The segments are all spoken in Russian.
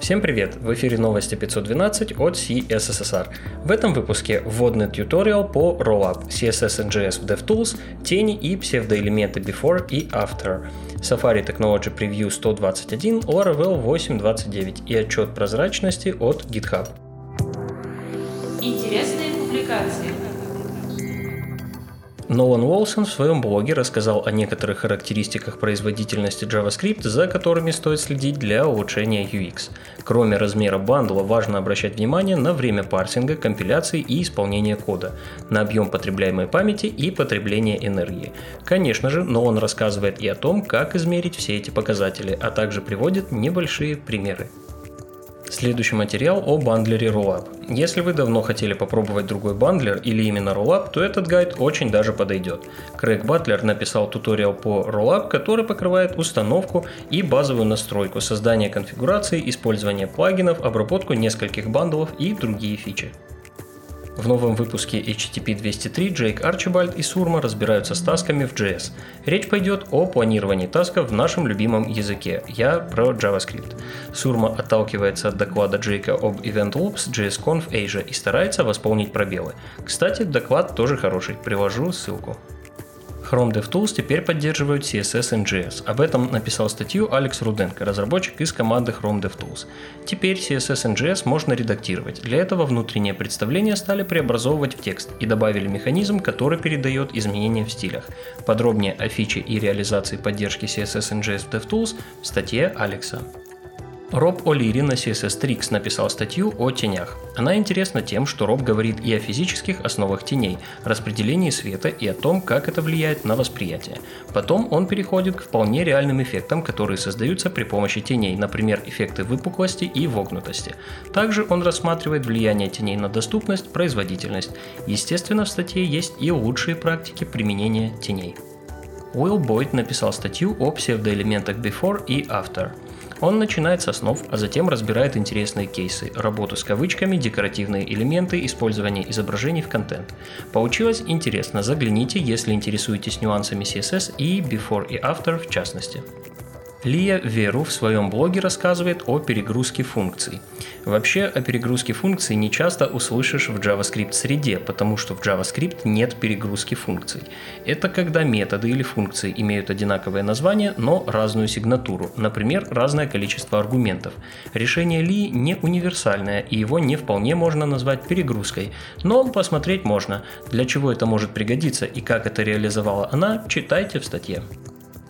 Всем привет! В эфире новости 512 от CSSR. В этом выпуске вводный тьюториал по Rollup, CSS NGS в DevTools, тени и псевдоэлементы Before и After, Safari Technology Preview 121, Laravel 8.29 и отчет прозрачности от GitHub. Интересные публикации. Нолан Уолсон в своем блоге рассказал о некоторых характеристиках производительности JavaScript, за которыми стоит следить для улучшения UX. Кроме размера бандла, важно обращать внимание на время парсинга, компиляции и исполнения кода, на объем потребляемой памяти и потребление энергии. Конечно же, Нолан рассказывает и о том, как измерить все эти показатели, а также приводит небольшие примеры. Следующий материал о бандлере Rollup. Если вы давно хотели попробовать другой бандлер или именно Rollup, то этот гайд очень даже подойдет. Крэг Батлер написал туториал по Rollup, который покрывает установку и базовую настройку, создание конфигурации, использование плагинов, обработку нескольких бандлов и другие фичи. В новом выпуске HTTP 203 Джейк Арчибальд и Сурма разбираются с тасками в JS. Речь пойдет о планировании тасков в нашем любимом языке. Я про JavaScript. Сурма отталкивается от доклада Джейка об Event Loops JSConf Asia и старается восполнить пробелы. Кстати, доклад тоже хороший, привожу ссылку. Chrome DevTools теперь поддерживают CSS NGS. Об этом написал статью Алекс Руденко, разработчик из команды Chrome DevTools. Теперь CSS NGS можно редактировать. Для этого внутреннее представление стали преобразовывать в текст и добавили механизм, который передает изменения в стилях. Подробнее о фиче и реализации поддержки CSS NGS в DevTools в статье Алекса. Роб О'Лири на CSS Tricks написал статью о тенях. Она интересна тем, что Роб говорит и о физических основах теней, распределении света и о том, как это влияет на восприятие. Потом он переходит к вполне реальным эффектам, которые создаются при помощи теней, например, эффекты выпуклости и вогнутости. Также он рассматривает влияние теней на доступность, производительность. Естественно, в статье есть и лучшие практики применения теней. Уилл Бойд написал статью о псевдоэлементах Before и After – он начинает с основ, а затем разбирает интересные кейсы, работу с кавычками, декоративные элементы, использование изображений в контент. Получилось интересно, загляните, если интересуетесь нюансами CSS и Before и After в частности. Лия Веру в своем блоге рассказывает о перегрузке функций. Вообще, о перегрузке функций не часто услышишь в JavaScript среде, потому что в JavaScript нет перегрузки функций. Это когда методы или функции имеют одинаковое название, но разную сигнатуру, например, разное количество аргументов. Решение Ли не универсальное, и его не вполне можно назвать перегрузкой, но посмотреть можно. Для чего это может пригодиться и как это реализовала она, читайте в статье.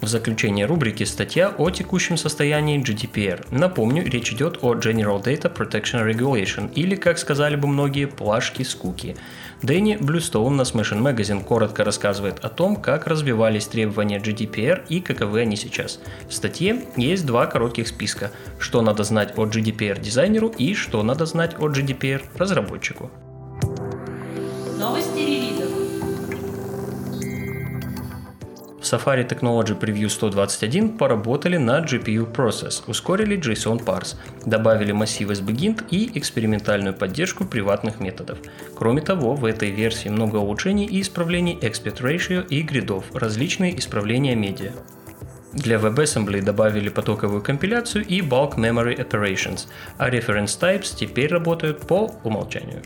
В заключение рубрики статья о текущем состоянии GDPR. Напомню, речь идет о General Data Protection Regulation, или, как сказали бы многие, плашки скуки. Дэнни Блюстоун на Smashing Magazine коротко рассказывает о том, как развивались требования GDPR и каковы они сейчас. В статье есть два коротких списка, что надо знать о GDPR дизайнеру и что надо знать о GDPR разработчику. Новости Safari Technology Preview 121 поработали над GPU Process, ускорили JSON Parse, добавили массив SBGINT и экспериментальную поддержку приватных методов. Кроме того, в этой версии много улучшений и исправлений Expert Ratio и гридов, различные исправления медиа. Для WebAssembly добавили потоковую компиляцию и Bulk Memory Operations, а Reference Types теперь работают по умолчанию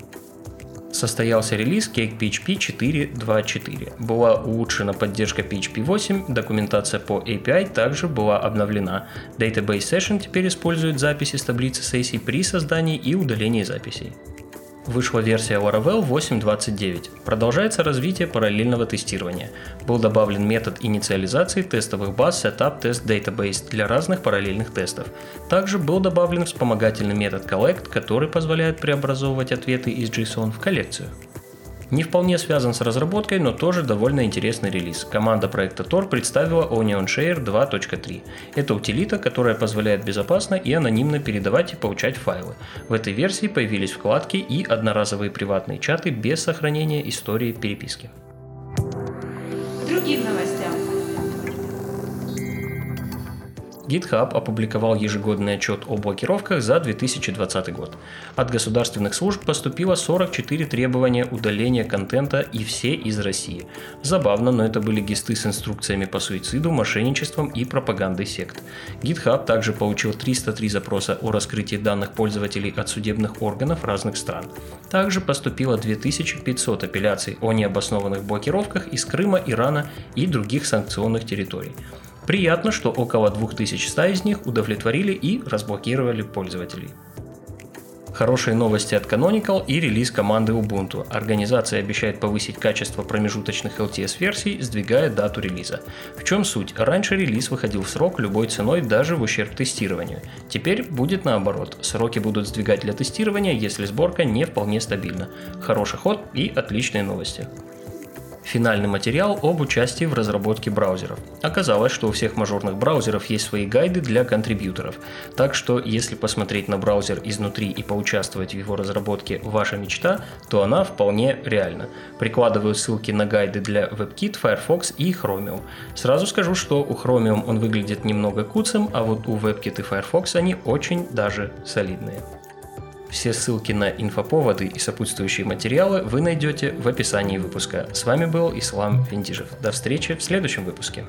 состоялся релиз Cake PHP 4.2.4. Была улучшена поддержка PHP 8, документация по API также была обновлена. Database Session теперь использует записи с таблицы сессий при создании и удалении записей. Вышла версия Laravel 8.29. Продолжается развитие параллельного тестирования. Был добавлен метод инициализации тестовых баз Setup Test Database для разных параллельных тестов. Также был добавлен вспомогательный метод Collect, который позволяет преобразовывать ответы из JSON в коллекцию. Не вполне связан с разработкой, но тоже довольно интересный релиз. Команда проекта Tor представила Onion Share 2.3. Это утилита, которая позволяет безопасно и анонимно передавать и получать файлы. В этой версии появились вкладки и одноразовые приватные чаты без сохранения истории переписки. Другим новостям. GitHub опубликовал ежегодный отчет о блокировках за 2020 год. От государственных служб поступило 44 требования удаления контента и все из России. Забавно, но это были гисты с инструкциями по суициду, мошенничеством и пропагандой сект. GitHub также получил 303 запроса о раскрытии данных пользователей от судебных органов разных стран. Также поступило 2500 апелляций о необоснованных блокировках из Крыма, Ирана и других санкционных территорий. Приятно, что около 2100 из них удовлетворили и разблокировали пользователей. Хорошие новости от Canonical и релиз команды Ubuntu. Организация обещает повысить качество промежуточных LTS-версий, сдвигая дату релиза. В чем суть? Раньше релиз выходил в срок любой ценой, даже в ущерб тестированию. Теперь будет наоборот. Сроки будут сдвигать для тестирования, если сборка не вполне стабильна. Хороший ход и отличные новости финальный материал об участии в разработке браузеров. Оказалось, что у всех мажорных браузеров есть свои гайды для контрибьюторов, так что если посмотреть на браузер изнутри и поучаствовать в его разработке ваша мечта, то она вполне реальна. Прикладываю ссылки на гайды для WebKit, Firefox и Chromium. Сразу скажу, что у Chromium он выглядит немного куцем, а вот у WebKit и Firefox они очень даже солидные. Все ссылки на инфоповоды и сопутствующие материалы вы найдете в описании выпуска. С вами был Ислам Вендижев. До встречи в следующем выпуске.